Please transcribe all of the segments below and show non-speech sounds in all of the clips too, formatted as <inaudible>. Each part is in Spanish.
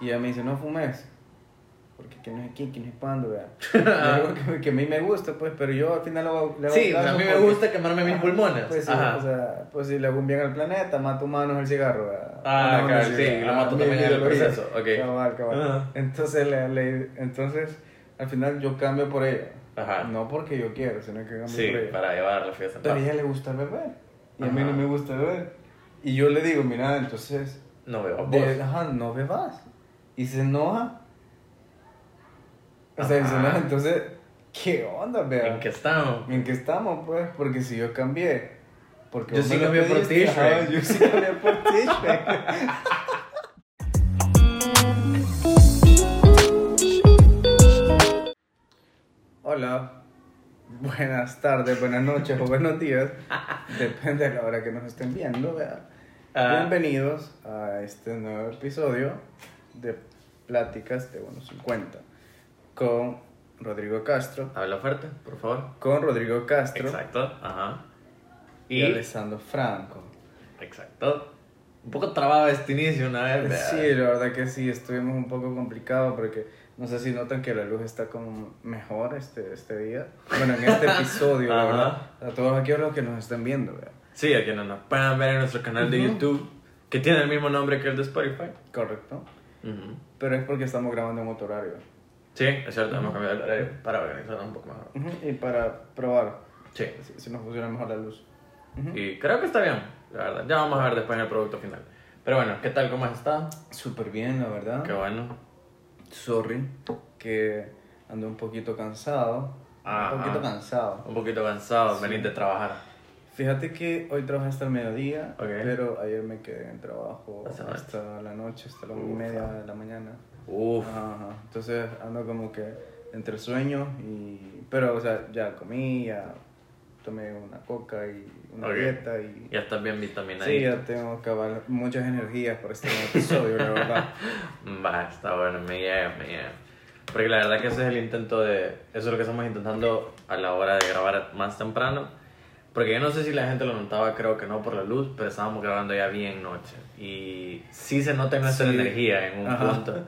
Y ella me dice, no fumes. Porque que no es aquí, que no es. Y algo que, que a mí me gusta, pues, pero yo al final hago, le Sí, a mí me gusta quemarme mis Ajá, pulmones. Pues sí, Ajá. o sea, pues si le hago un bien al planeta, mato humanos el cigarro, vea. Ah, No, claro, sí, vea. lo mato mi también en el proceso, ok. Cabal, cabal. Ajá. Entonces, le, le- entonces, al final yo cambio por ella. Ajá. No porque yo quiero, sino que cambio Sí, por ella. para llevar la fiesta en Pero a ella le gusta beber. Y a mí Ajá. no me gusta beber. Y yo le digo, mira, entonces, No de, ajá, no bebas. Y se enoja. O sea, Ajá. se enoja. Entonces, ¿qué onda, vea? ¿En qué estamos? ¿En qué estamos, pues? Porque si yo cambié. Porque Yo sí cambié por ajá, Yo sí cambié por. Hola. Buenas tardes, buenas noches o buenos días. <laughs> Depende de la hora que nos estén viendo, vea. Ah. Bienvenidos a este nuevo episodio de Pláticas de 150 con Rodrigo Castro. Habla fuerte, por favor. Con Rodrigo Castro Exacto, ajá. y, Y, Alessandro Franco. exacto. Un poco trabado este inicio una vez. vea. Sí, la verdad que sí, estuvimos un poco complicados porque no sé si notan que la luz está como mejor este, este día. Bueno, en este <laughs> episodio, la verdad. A todos aquí los que nos estén viendo, vea. Sí, a quienes nos puedan ver en nuestro canal de. YouTube, que tiene el mismo nombre que el de Spotify. Correcto. Pero es porque estamos grabando en otro horario. Sí, es cierto, hemos cambiado el horario para organizarnos un poco mejor. Y para probar Sí. si, si nos funciona mejor la luz. Y creo que está bien, la verdad. Ya vamos a ver después en el producto final. Pero bueno, ¿qué tal? ¿Cómo has estado? Súper bien, la verdad. Qué bueno. Sorry, que ando un poquito cansado. Ajá. Un poquito cansado. Un poquito cansado, venir de trabajar. Fíjate que hoy trabajé hasta el mediodía, Ok. pero ayer me quedé en el trabajo Hasta la noche. hasta la noche, hasta la una y media de la mañana. Uf. Ajá. Entonces ando como que entre el sueño y... Pero, o sea, ya comí, ya tomé una coca y una Ok. dieta y... Ya estás bien vitaminado. Sí, ya tengo cabal, muchas energías para este episodio, la verdad. <laughs> Va, está bueno, me llega, me llega. Porque la verdad que ese es el intento de... Eso es lo que estamos intentando a la hora de grabar más temprano. Porque yo no sé si la gente lo notaba, creo que no por la luz, pero estábamos grabando ya bien noche. Y sí se nota nuestra Sí. energía en un Ajá. punto.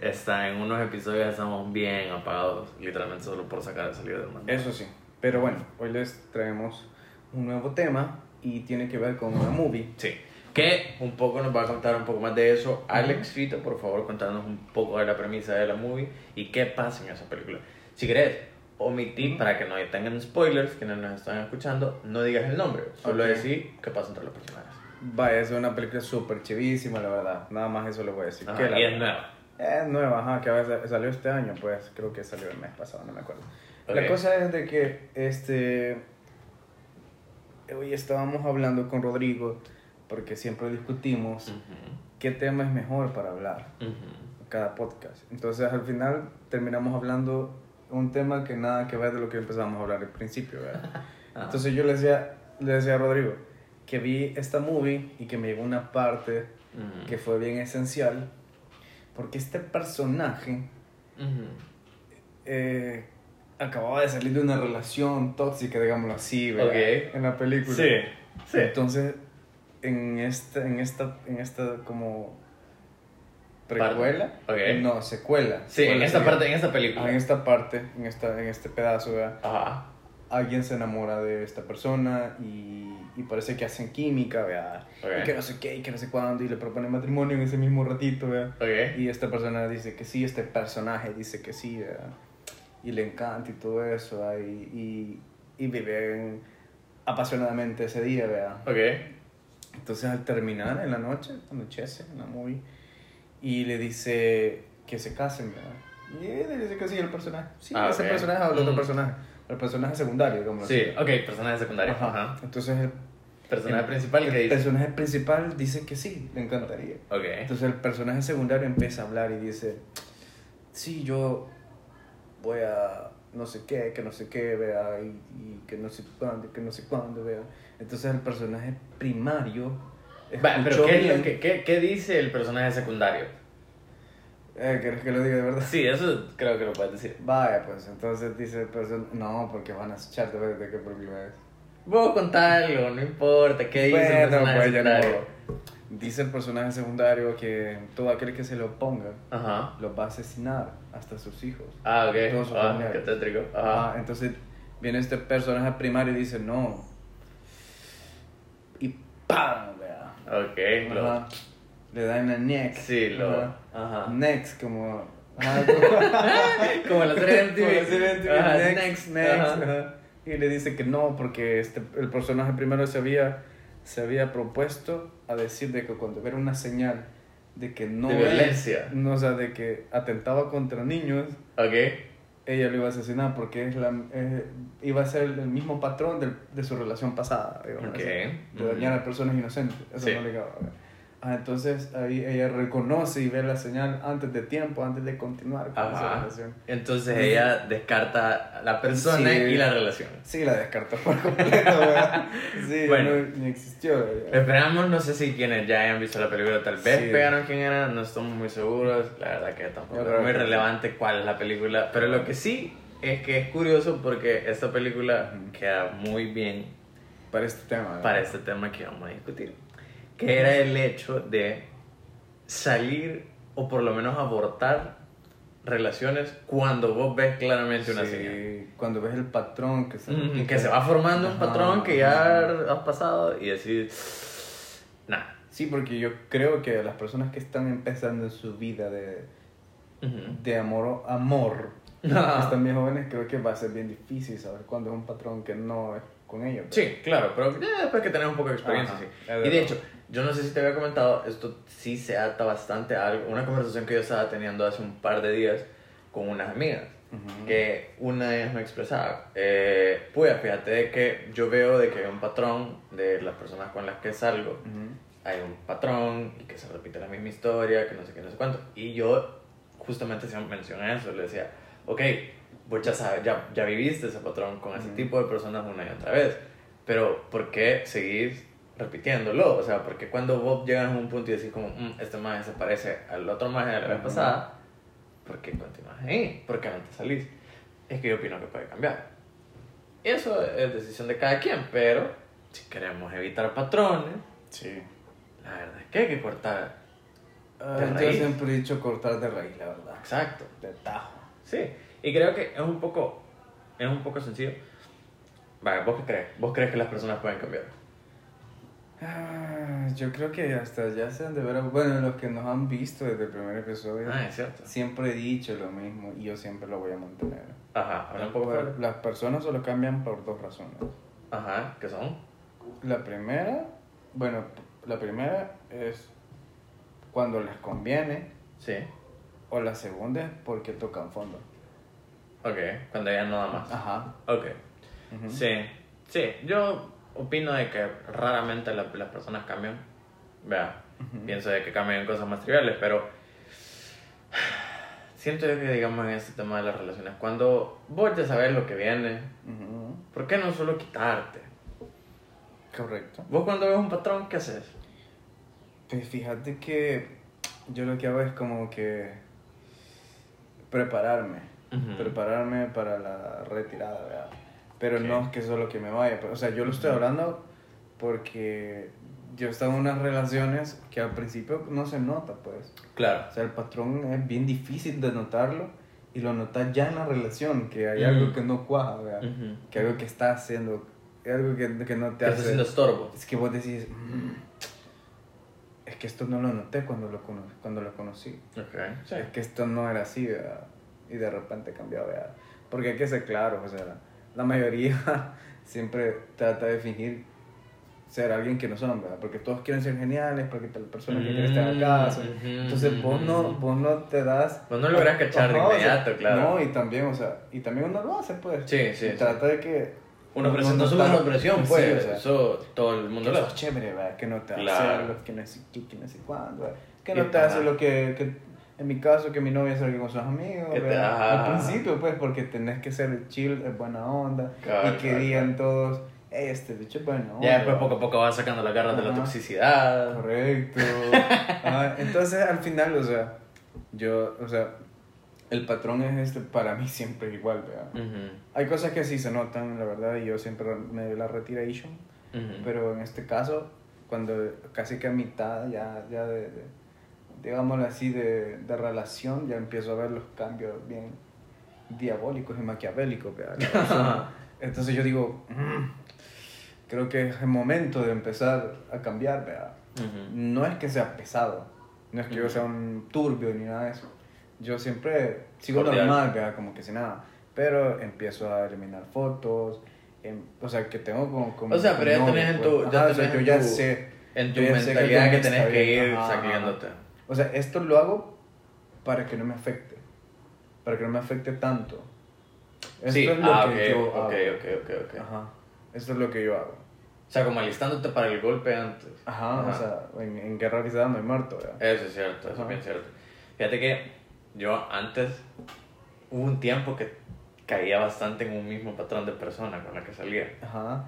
Está, en unos episodios estamos bien apagados, literalmente solo por sacar el salido del mundo. Eso sí. Pero bueno, hoy les traemos un nuevo tema y tiene que ver con una movie. Sí. Que un poco nos va a contar un poco más de eso. Alex Fito, por favor, contarnos un poco de la premisa de la movie y qué pasa en esa película. Si querés, omití para que no tengan spoilers, quienes nos están escuchando, no digas el nombre, solo Ok. decir qué pasa entre los personajes. Vaya, es una película súper chivísima, la verdad. Nada más eso les voy a decir. Ajá, Que la- y es nueva. Es nueva, ajá, que a veces salió este año, pues creo que salió el mes pasado, no me acuerdo. La Ok. cosa es de que este hoy estábamos hablando con Rodrigo porque siempre discutimos Ujú, qué tema es mejor para hablar ujú. en cada podcast. Entonces al final terminamos hablando un tema que nada que ver de lo que empezamos a hablar al principio, ¿verdad? <laughs> Entonces yo le decía, le decía a Rodrigo que vi esta movie y que me llegó una parte que fue bien esencial porque este personaje eh, acababa de salir de una relación tóxica, digámoslo así, ¿verdad? En la película. Sí, sí. Entonces, en esta, en esta, en esta como precuela, Parte. Ok. no, secuela. Sí, en esta sería. parte, en esta película. Ah, en esta parte, en, esta, en este pedazo, ¿verdad? Ajá. alguien se enamora de esta persona y, y parece que hacen química, ¿verdad? Y que no sé qué, y que no sé cuándo, y le propone matrimonio en ese mismo ratito, ¿verdad? Ok. Y esta persona dice que sí, este personaje dice que sí, ¿verdad? Y le encanta y todo eso, ¿verdad? Y, y, y viven apasionadamente ese día, ¿verdad? Ok. Entonces al terminar en la noche, anochece en la movie, y le dice que se casen, ¿verdad? Y él le dice que sí, el personaje. Sí, Ah, ese personaje habla de otro Mm. personaje. El personaje secundario, como Sí, ok, personaje secundario. Ajá. Ajá. Entonces el, Personaje el- principal, el ¿qué dice? personaje principal dice que sí, le encantaría. Ok. Entonces el personaje secundario empieza a hablar y dice, sí, yo voy a no sé qué, que no sé qué, vea, y, y que no sé cuándo, que no sé cuándo, vea. Entonces el personaje primario... Va, pero ¿qué, lo que- qué, ¿qué dice el personaje secundario? Eh, ¿Querés que lo diga de verdad? Sí, eso creo que lo puedes decir. Vaya, pues entonces dice el person- no, porque van a echarte de qué película es. Vos contalo, no importa, ¿qué dice el Bueno, personaje pues ya no. secundario? Dice el personaje secundario que todo aquel que se lo ponga Ajá. los va a asesinar, hasta sus hijos. Ah, ok. Todos sus Ah, qué tétrico. Ajá, Ajá. entonces viene este personaje primario y dice no. Y ¡pam! Ok, lo- Ajá. Le da en la neck. Sí, lo. Ajá. Ajá. Next, como. Ajá, como- <laughs> Como la serie de MTV. Next, next, next, ajá. ajá. Y le dice que no, porque este, el personaje primero se había, se había propuesto a decir de que cuando hubiera una señal de que no De era- violencia. no, o sea, de que atentaba contra niños, Ok. Ella lo iba a asesinar porque es la, eh, iba a ser el mismo patrón del- de, su relación pasada, digamos, Ok. así, de Ujú. dañar a personas inocentes. Eso Sí. no le. Ah, entonces ahí ella reconoce y ve la señal antes de tiempo, antes de continuar con esa Ajá. relación. Entonces ella descarta a la persona Sí. y la relación. Sí, la descartó por completo, ¿verdad? <laughs> Sí, Bueno. no, ni existió. ¿verdad? Esperamos, no sé si quienes ya hayan visto la película tal vez Sí. pegaron quién era, no estamos muy seguros, la verdad que tampoco es muy que relevante cuál es la película, pero lo que sí es que es curioso porque esta película queda muy bien Para este tema. ¿verdad? para este tema que vamos a discutir, que era el hecho de salir o por lo menos abortar relaciones cuando vos ves claramente una Sí, señal. Cuando ves el patrón que se, repite. Que se va formando un Ajá, patrón que ya ajá. has pasado y decís, nah. Sí, porque yo creo que las personas que están empezando en su vida de, Ujú. de amor, amor <laughs> están bien jóvenes, creo que va a ser bien difícil saber cuándo es un patrón que no es con ellos. Sí, claro, pero ya después que tenés un poco de experiencia, sí. Y de hecho, yo no sé si te había comentado, esto sí se ata bastante a algo, una conversación que yo estaba teniendo hace un par de días con unas amigas, que una de ellas me expresaba, eh, pues fíjate de que yo veo de que hay un patrón de las personas con las que salgo, Ujú. hay un patrón y que se repite la misma historia, que no sé qué, no sé cuánto. Y yo justamente se mencioné eso, le decía, ok, vos ya sabes, ya, ya viviste ese patrón con ese tipo de personas una y otra vez, pero ¿por qué seguís repitiéndolo? O sea, porque cuando vos llegas a un punto y decís como, "Mm, este maje se parece al otro maje de la vez Ujú. pasada, ¿por qué continúas ahí? ¿Por qué no te salís? Es que yo opino que puede cambiar. Eso es decisión de cada quien, pero si queremos evitar patrones, Sí. la verdad es que hay que cortar. Ah, De yo raíz. siempre he dicho cortar de raíz, la verdad. Exacto. De tajo. Sí. Y creo que es un poco, es un poco sencillo. Vale, ¿vos qué crees? ¿Vos crees que las personas pueden cambiar? Ah, yo creo que hasta ya se han de ver, bueno, los que nos han visto desde el primer episodio, Ah, es cierto. siempre he dicho lo mismo y yo siempre lo voy a mantener. Ajá, habla un poco Pues, fuerte. Las personas solo cambian por dos razones. Ajá, ¿qué son? La primera, bueno, la primera es cuando les conviene Sí. o la segunda es porque tocan fondo. Ok, cuando ya no da más. Ajá. Ok. Ujú. Sí, sí, yo opino de que raramente la- las personas cambian. Vea, pienso de que cambian cosas más triviales, pero siento yo que, digamos, en este tema de las relaciones, cuando vos ya sabes lo que viene, Ujú. ¿por qué no solo quitarte? Correcto. Vos cuando ves un patrón, ¿qué haces? Pues fíjate que yo lo que hago es como que prepararme, prepararme para la retirada, ¿verdad? Pero Ok. no es que solo que me vaya, pero, o sea, yo lo estoy hablando porque yo he estado en unas relaciones que al principio no se nota, pues. Claro. O sea, el patrón es bien difícil de notarlo y lo notas ya en la relación, que hay Ujú. algo que no cuaja, ¿verdad? Ujú. Que algo que está haciendo, algo que, que no te hace... haciendo estorbo. Es que vos decís, "Mm, es que esto no lo noté cuando lo, cono- cuando lo conocí. Ok, sí. Es que esto no era así, ¿verdad? Y de repente cambió, ¿verdad? Porque hay que ser claros, o sea, la mayoría <laughs> siempre trata de fingir ser alguien que no son, ¿verdad? Porque todos quieren ser geniales, porque la persona que quiere estar Mm, acá. son- ujú, Entonces vos no, vos no te das... Vos no lográs cachar de Ajá, o sea, inmediato, claro. No, y también, o sea, y también uno lo hace, pues. Sí, sí, Y sí. trata de que... Una no- presión, no no somos está- una presión, Sí, pues. o sea, Eso todo el mundo que lo es chévere, ¿verdad? Que no te hace Claro. algo, que no sé qué, que no sé cuándo, ¿verdad? Que Y- no te hace ajá. lo que, que, en mi caso, que mi novia salga con sus amigos, ajá. Al principio, pues, porque tenés que ser chill, es buena onda, Claro, y que claro, digan todos, "Ey, este bicho es buena onda. Ya después poco a poco vas sacando las garras de la toxicidad. Correcto. Ajá, <laughs> Entonces, al final, o sea, yo, o sea, el patrón es este, para mí siempre igual, ¿verdad? Ujú, Hay cosas que sí se notan, la verdad, y yo siempre me doy la retiration, ujú. pero en este caso, cuando casi que a mitad ya, ya de, de- digámoslo así, de, de relación, ya empiezo a ver los cambios bien diabólicos y maquiavélicos. <laughs> Entonces, yo digo, "Mm, creo que es el momento de empezar a cambiar, ¿verdad? Ujú. No es que sea pesado, no es que yo Ujú. sea un turbio ni nada de eso. Yo siempre sigo Cordial. normal, ¿verdad? Como que sin nada. Pero empiezo a eliminar fotos, em- o sea, que tengo como... como O sea, pero ya tenés en tu- ya Ajá, o sea, tenés yo en ya tu- sé. En tu yo mentalidad que esta tenés que ir ajá, saqueándote. O sea, esto lo hago para que no me afecte, para que no me afecte tanto. Esto Sí, es lo ah, que ok, yo hago. ok, ok, ok. Ajá, esto es lo que yo hago. O sea, como alistándote para el golpe antes. Ajá, o sea, en, en guerra avisada no hay muerto, ¿verdad? Eso es cierto, eso Ajá. es bien cierto. Fíjate que yo antes, hubo un tiempo que caía bastante en un mismo patrón de persona con la que salía. Ajá.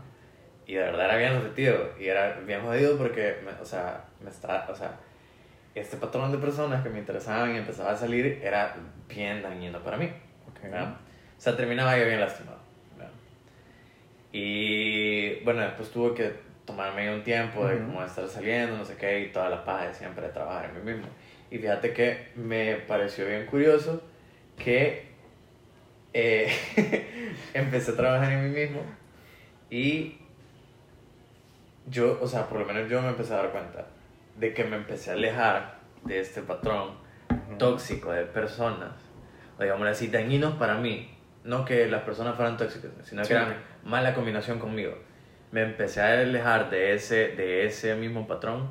Y de verdad era bien repetido. Y era bien jodido porque, me- o sea, me está, o sea, este patrón de personas que me interesaban y empezaba a salir era bien dañino para mí. Ok. ¿verdad? O sea, terminaba yo bien lastimado. ¿verdad? Y bueno, después tuve que tomarme un tiempo de Ujú. como estar saliendo, no sé qué, y toda la paja de siempre de trabajar en mí mismo. Y fíjate que me pareció bien curioso que eh, <laughs> empecé a trabajar en mí mismo y yo, o sea, por lo menos yo me empecé a dar cuenta de que me empecé a alejar de este patrón tóxico de personas, o digámoslo así, dañinos para mí. No que las personas fueran tóxicas, sino que eran mala combinación conmigo. Me empecé a alejar de ese, de ese mismo patrón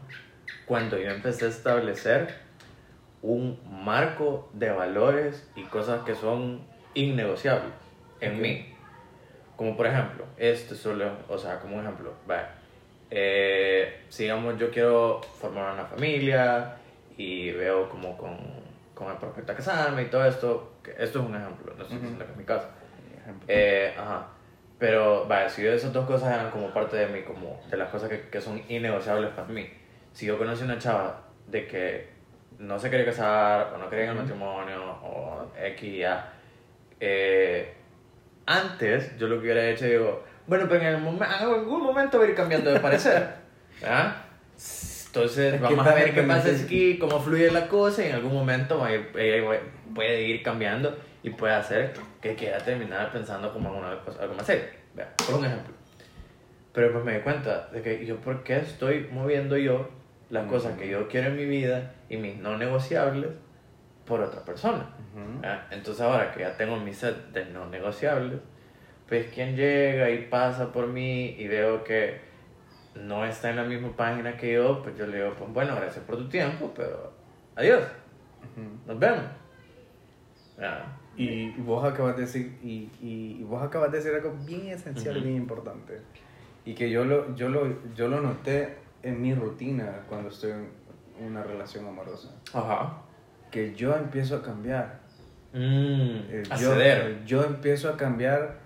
cuando yo empecé a establecer un marco de valores y cosas que son innegociables en mí. Como por ejemplo, esto solo, o sea, como un ejemplo, vaya, eh, si digamos yo quiero formar una familia y veo como con, con el prospecto a casarme y todo esto, esto es un ejemplo, no estoy diciendo que es mi caso. Eh, ajá. Pero, vaya, si esas dos cosas eran como parte de mí, como de las cosas que, que son innegociables para mí. Si yo conocí una chava de que no se quería casar, o no quería el Ujú. matrimonio, o X y Y, eh, antes yo lo que hubiera hecho, digo, bueno, pero en, el momen- en algún momento voy a ir cambiando de parecer. ¿verdad? <laughs> Entonces, Es vamos a ver qué pasa aquí, cómo fluye la cosa, y en algún momento va a ir- ella va- puede ir cambiando y puede hacer que quiera terminar pensando como alguna cosa, algo más serio. Vea, por un ejemplo. Pero pues me di cuenta de que yo, ¿por qué estoy moviendo yo las Ujú. cosas que yo quiero en mi vida y mis no negociables por otra persona? Ujú. ¿verdad? Entonces ahora que ya tengo mi set de no negociables, pues quien llega y pasa por mí y veo que no está en la misma página que yo, pues yo le digo, pues bueno, gracias por tu tiempo, pero adiós, nos vemos. ¿verdad? Y, y vos acabas de decir, y, y, y vos acabas de decir algo bien esencial y Ujú. bien importante. Y que yo lo, yo, lo, yo lo noté en mi rutina cuando estoy en una relación amorosa. Ajá. Que yo empiezo a cambiar. Mm, Eh, a yo, ceder. yo empiezo a cambiar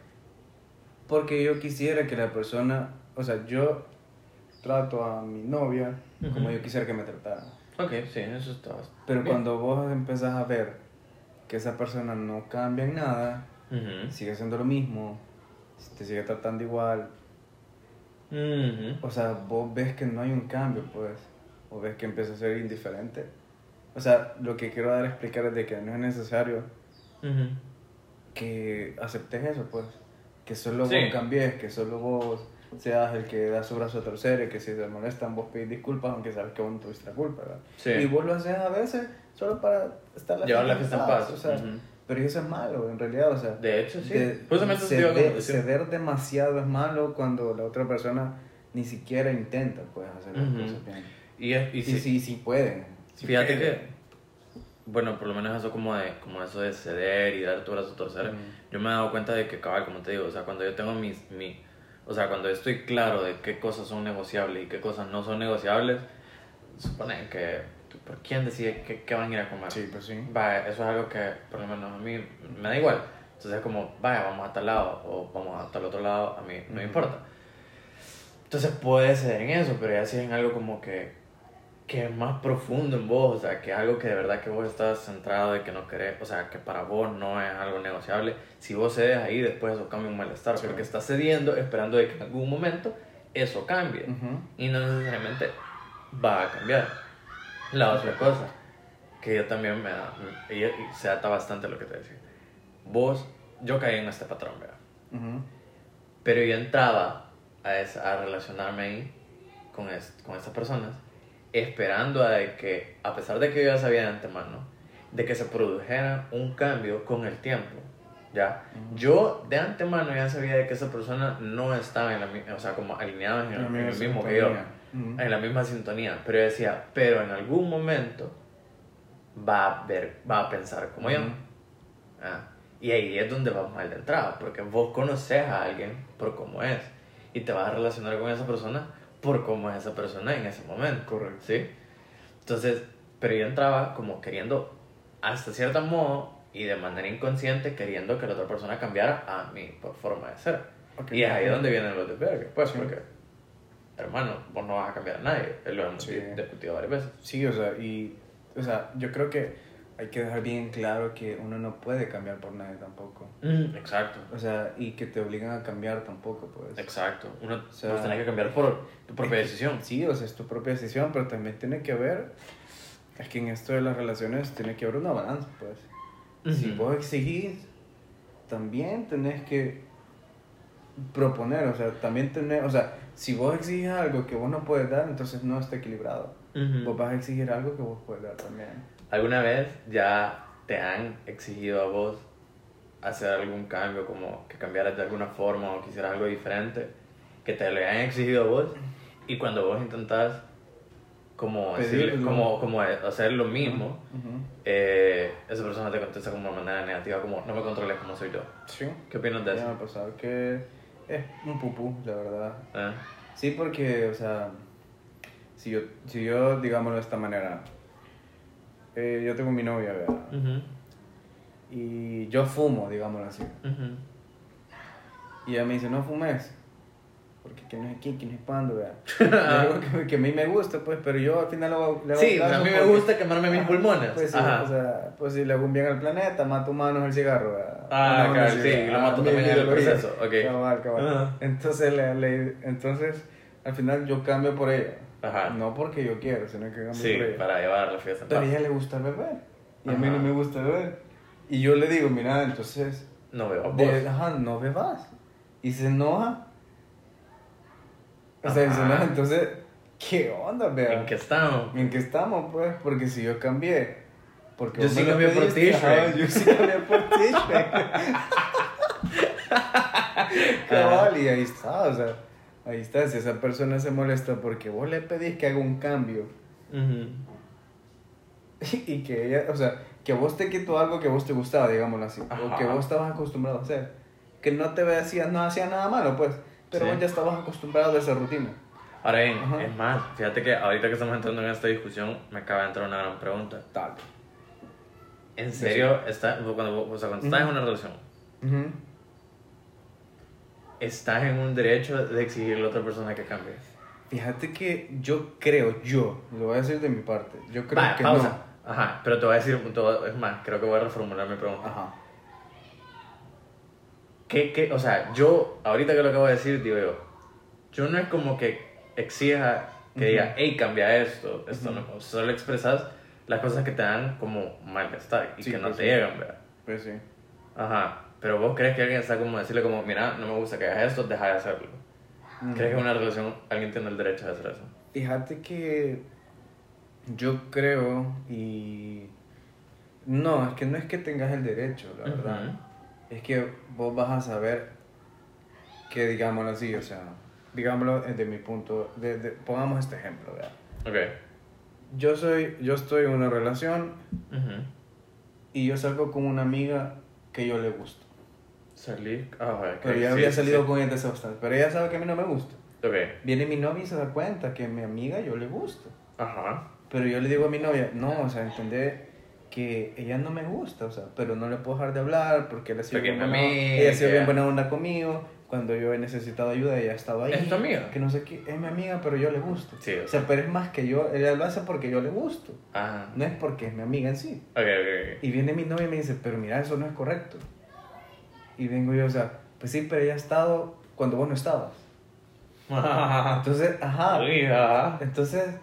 porque yo quisiera que la persona, o sea, yo trato a mi novia como yo quisiera que me tratara. Ok, sí, eso está. Pero bien. cuando vos empezás a ver que esa persona no cambia en nada, sigue haciendo lo mismo, te sigue tratando igual, o sea, vos ves que no hay un cambio, pues, o ves que empieza a ser indiferente. O sea, lo que quiero dar a explicar es de que no es necesario que aceptes eso, pues, que solo Sí. vos cambies, que solo vos seas el que da su brazo a torcer y que si te molestan vos pedís disculpas aunque sabes que vos no tuviste la culpa, ¿verdad? Sí. Y vos lo haces a veces solo para estar la Llevar la fiesta en paz. o sea, Ujú. pero eso es malo, en realidad, o sea, De hecho, sí. de- Justamente ceder, ceder demasiado es malo cuando la otra persona ni siquiera intenta, pues, hacer las Ujú. cosas bien. Y, y Y sí, sí, sí pueden. Fíjate pueden. que, bueno, por lo menos eso como de, como eso de ceder y dar tu brazo a torcer, Ujú. yo me he dado cuenta de que, cabal, como te digo, o sea, cuando yo tengo mis, mi, o sea, cuando estoy claro de qué cosas son negociables y qué cosas no son negociables, supone que, ¿por quién decide qué, qué van a ir a comer? Sí, pues sí. Vaya, eso es algo que por lo menos a mí me da igual. Entonces es como, vaya, vamos a tal lado o vamos a tal otro lado, a mí no me importa. Entonces puede ceder en eso, pero ya si es en algo como que que es más profundo en vos, o sea, que es algo que de verdad que vos estás centrado, de que no querés, o sea, que para vos no es algo negociable. Si vos cedes ahí, después eso cambia un malestar, Sí. porque estás cediendo esperando de que en algún momento eso cambie. Y no necesariamente va a cambiar. La otra cosa, que yo también me da, y, y se ata bastante a lo que te decía. Vos, yo caí en este patrón, ¿verdad? Ujú. Pero yo entraba a, esa- a relacionarme ahí con, es- con estas personas, esperando a de que, a pesar de que yo ya sabía de antemano, de que se produjera un cambio con el tiempo. ¿ya? Ujú. Yo de antemano ya sabía de que esa persona no estaba en la o sea, como alineada en el, en el mismo que yo, Ujú. en la misma sintonía. Pero yo decía, pero en algún momento va a ver, va a pensar como yo. Ujú. Ah, y ahí es donde va mal de entrada, porque vos conoces a alguien por cómo es y te vas a relacionar con esa persona por cómo es esa persona en ese momento. Correcto. ¿Sí? Entonces, pero yo entraba como queriendo, hasta cierto modo y de manera inconsciente, queriendo que la otra persona cambiara a mi forma de ser. Ok. Y es ahí donde vienen los desvergues, pues, Sí. porque, hermano, vos no vas a cambiar a nadie, lo hemos Sí. discutido varias veces. Sí, o sea, y, o sea, yo creo que hay que dejar bien claro que uno no puede cambiar por nadie tampoco. Mm, exacto. O sea, y que te obligan a cambiar tampoco, pues. Exacto. Uno O sea, vos tenés que cambiar por tu propia Es decisión. Sí, o sea, es tu propia decisión, pero también tiene que haber, es que en esto de las relaciones tiene que haber una balanza, pues. Si Ujú. vos exigís, también tenés que proponer, o sea, también tener, o sea, si vos exigís algo que vos no puedes dar, entonces no está equilibrado. Ujú. Vos vas a exigir algo que vos puedes dar también. ¿Alguna vez ya te han exigido a vos hacer algún cambio, como que cambiaras de alguna forma o quisieras algo diferente, que te lo hayan exigido a vos y cuando vos intentás como, Pedirlo. como, como hacer lo mismo, Ujú. eh, esa persona te contesta como de manera negativa, como no me controles como soy yo. Sí. ¿Qué opinas de Ya me eso? ha pasado que es un pupú, la verdad. ¿Eh? Sí, porque, o sea, si yo, si yo digámoslo de esta manera, eh, yo tengo mi novia, ¿verdad? Ujú, Y yo fumo, digámoslo así. ujú. Y ella me dice, no fumes. Porque quién es aquí, quién es cuándo, ¿verdad? Algo <laughs> que, que a mí me gusta, pues, pero yo al final le hago, le hago Sí, a mí me gusta quemarme mis pulmones. Pues sí, Ajá. o sea, pues si le hago un bien al planeta, mato humanos el cigarro, ¿verdad? Ah, onda claro, sí, lo mato mi también en el proceso, ok. Cabal, cabal. Ajá. Entonces, le, le- entonces, al final yo cambio por ella. Ajá. No porque yo quiero, sino que cambio Sí, para llevar la fiesta en Pero a ella le gusta beber. Y a mí Ajá. no me gusta beber. Y yo le digo, mira, entonces, No a de- ajá, no bebas. Y se enoja. O sea, Ajá. se enoja. Entonces, ¿qué onda, vea? ¿En qué estamos? ¿En qué estamos, pues? Porque si yo cambié. Porque Yo sí cambié por ajá, Yo sí cambié por T-Shrek. <laughs> Cabal, y ahí está, o sea, ahí está. Si esa persona se molesta porque vos le pedís que haga un cambio Ujú. <laughs> y que ella, o sea, que vos te quitó algo que vos te gustaba, digámoslo así, o Ajá. que vos estabas acostumbrado a hacer, que no te decías, no hacía nada malo, pues, pero Sí. vos ya estabas acostumbrado a esa rutina. Ahora bien, Ajá. es más, fíjate que ahorita que estamos entrando en esta discusión, me acaba de entrar una gran pregunta. Tal. ¿En serio, está, cuando, o sea, cuando estás en una relación, Ujú. Estás en un derecho de exigirle a la otra persona que cambie? Fíjate que yo creo, yo, lo voy a decir de mi parte, yo creo Va, que pausa. Ajá, pero te voy a decir, voy- es más, creo que voy a reformular mi no. pregunta. Ajá. ¿Qué, qué, o sea, yo, ahorita que lo acabo de decir, digo yo, yo no es como que exija que diga, Ujú. hey, cambia esto, esto Ujú. no, solo expresas las cosas que te dan como malestar y Sí, que no pues te sí. llegan, ¿verdad? Pues sí. Ajá, pero vos crees que alguien está como decirle como, mira, no me gusta que hagas esto, deja de hacerlo. ¿Crees que en una relación alguien tiene el derecho de hacer eso? Fíjate que yo creo y... No, es que no es que tengas el derecho, la verdad. Ujú. Es que vos vas a saber que, digámoslo así, o sea, digámoslo desde mi punto, de, de- pongamos este ejemplo, ¿verdad? Ok. Yo soy, yo estoy en una relación Ujú. y yo salgo con una amiga que yo le gusto. Salir. Ah, ok. Pero ya sí, había salido sí. con ella desde bastante. Pero ella sabe que a mí no me gusta. Ok. Viene mi novia y se da cuenta que a mi amiga yo le gusto. Ajá. Pero yo le digo a mi novia, no, o sea, entender que ella no me gusta, o sea, pero no le puedo dejar de hablar porque ella ha sido bien buena, ella ha sido bien buena onda conmigo. Cuando yo he necesitado ayuda, ella ha estado ahí. ¿Es tu amiga? Que no sé qué, es mi amiga, pero yo le gusto. Sí, O sea, pero es más que yo, ella lo hace porque yo le gusto. Ajá. No es porque es mi amiga en sí. Ok, ok, Y viene mi novia y me dice, pero mira, eso no es correcto. Y vengo yo, o sea, pues sí, pero ella ha estado cuando vos no estabas. <laughs> Entonces, ajá. Uy, ajá. Entonces,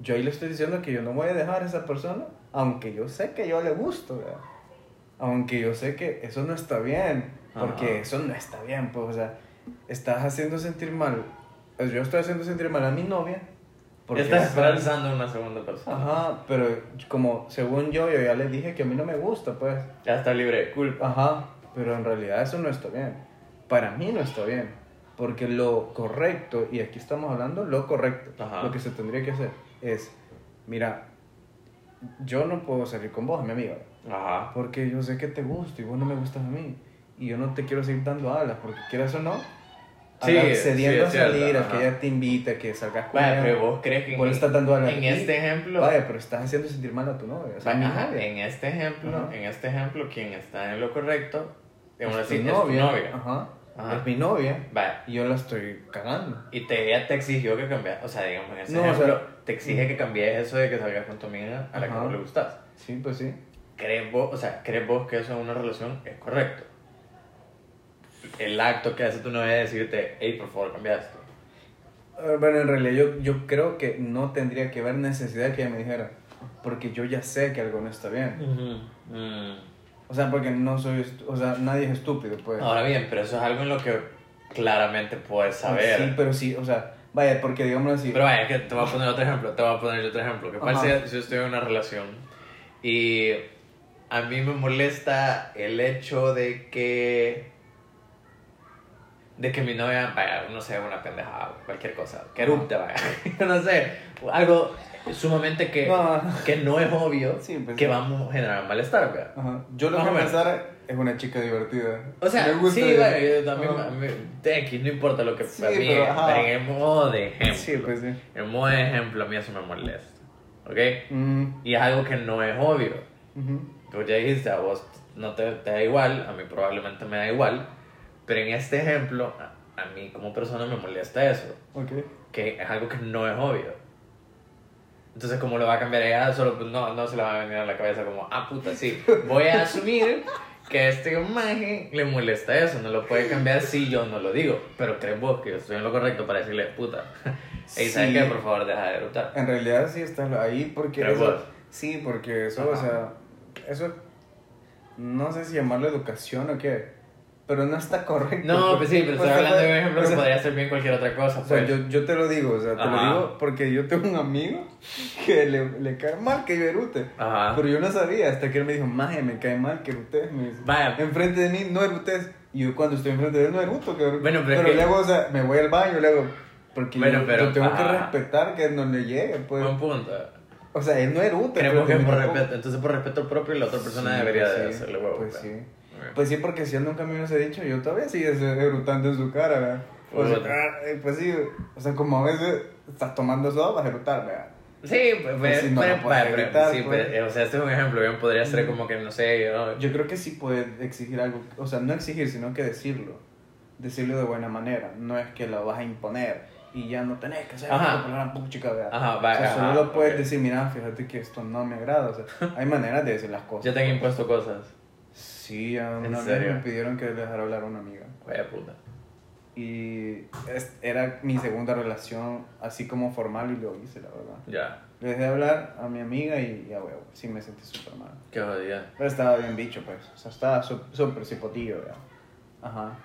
yo ahí le estoy diciendo que yo no voy a dejar a esa persona, aunque yo sé que yo le gusto, ¿verdad? Aunque yo sé que eso no está bien, porque Ajá. eso no está bien, pues, o sea, estás haciendo sentir mal, pues, yo estoy haciendo sentir mal a mi novia. porque Estás esperanzando a una segunda persona. Ajá, pero como según yo, yo ya le dije que a mí no me gusta, pues. Ya está libre de culpa. Ajá, pero en realidad eso no está bien. Para mí no está bien. Porque lo correcto, y aquí estamos hablando lo correcto, Ajá. lo que se tendría que hacer es, mira, yo no puedo salir con vos, mi amiga, Ajá. porque yo sé que te gusto y vos no me gustas a mí. Y yo no te quiero seguir dando alas, porque quieras o no, Sí, alas- sí, a cierto, salir, a ajá. que ella te invite, a que salgas con Vaya, ella. pero vos crees que le estás dando alas en aquí. este ejemplo. Vaya, pero estás haciendo sentir mal a tu novia. O sea, a mi Ajá, novia. en este ejemplo, Ajá. en este ejemplo, quien está en lo correcto, Es así, tu es tu novia. Ajá. Ajá. Es mi novia. Vaya, Y yo la estoy cagando. y te, ella te exigió que cambias, o sea, digamos, en ese No, o ejemplo, sea- te exige que cambies eso de que salgas con tu amiga a la que Ajá. vos le gustas. Sí, pues sí. ¿Crees vos, o sea, ¿crees vos que eso en una relación es correcto? El acto que hace tu novia de decirte, hey, por favor, cambia esto. Bueno, en realidad yo, yo creo que no tendría que haber necesidad que ella me dijera. Porque yo ya sé que algo no está bien. Mm. O sea, porque no soy... O sea, nadie es estúpido, pues. Ahora bien, pero eso es algo en lo que claramente puedes saber. Sí, pero sí, o sea... Vaya, porque digamos así... Pero vaya, que te voy a poner otro ejemplo, te voy a poner otro ejemplo. ¿Qué pasa si yo estoy en una relación y a mí me molesta el hecho de que de que mi novia, vaya, no sé, una pendejada, cualquier cosa, que erupte, vaya, <laughs> no sé, algo sumamente que No. que no es obvio Sí, pues, que sí. va a generar malestar, vaya. Ajá. Yo lo que pensara es una chica divertida. O sea, Me gusta sí, vaya, yo también, a X, no importa lo que Sí, para mí, pero, pero en el modo de ejemplo. Sí, pues sí. En modo de ejemplo, a mí eso me molesta. ¿Ok? Mm, Y es algo que no es obvio. ujú. Tú ya dijiste, a vos no te, te da igual, a mí probablemente me da igual. Pero en este ejemplo, a, a mí como persona me molesta eso. Ok. Que es algo que no es obvio. Entonces, ¿cómo lo va a cambiar ella? Solo pues, no, no se le va a venir a la cabeza como, ah, puta, sí. Voy a asumir que a este imagen le molesta eso. No lo puede cambiar si yo no lo digo. Pero crees vos que yo estoy en lo correcto para decirle, puta. Ey, ¿sabes Sí. qué? Por favor, deja de eructar. En realidad sí estás ahí porque eso, vos. sí, porque eso, o Ajá. sea, eso no sé si llamarlo educación o qué, pero no está correcto. No, pues sí, pero estoy hablando de un ejemplo o que sea, podría ser bien cualquier otra cosa. O sea, Pues. yo, yo te lo digo, o sea, te lo Ajá. digo porque yo tengo un amigo que le, le cae mal que yo erute. Ajá. Pero yo no sabía hasta que él me dijo, maje, me cae mal que erutes. Me dice, Vaya. enfrente de mí no erutes. Y yo cuando estoy enfrente de él no eruto. Que Bueno, pero es que- luego, o sea, me voy al baño, luego... Porque Bueno, yo, pero- yo tengo que ajá. respetar que no le llegue, pues. Buen punto. O sea, él no eruta. Creemos que pero por respeto, entonces por respeto propio la otra persona Sí, debería pues de sí, hacerle huevo. Pues pues. sí. Pues sí, porque si él nunca me hubiese dicho, yo todavía sigue erutando en su cara, ¿verdad? O sea, ah, eh, pues sí, o sea, como a veces estás tomando soda vas a erutar, ¿verdad? Sí, pues, Pues sí, no pero- evitar, sí, pues. pero, o sea, este es un ejemplo, bien podría ser como que, no sé, yo... Yo creo que sí puede exigir algo, o sea, no exigir, sino que decirlo. Decirlo de buena manera, no es que lo vas a imponer y ya no tenés que hacer la gran puchica, ¿verdad? Ajá, o va, sea, solo ajá, puedes ok. decir, mira, fíjate que esto no me agrada, o sea, hay maneras de decir las cosas. Ya te han impuesto cosas. Sí, a ¿En serio? me pidieron que dejara hablar a una amiga. Vaya puta. Y es- era mi segunda relación, así como formal, y lo hice, la verdad. Ya, Le dejé hablar a mi amiga y ya, huevo, sí me sentí súper mal. qué jodida. Pero estaba bien bicho, pues. O sea, estaba sú- súper cipotillo, ¿verdad? Ajá.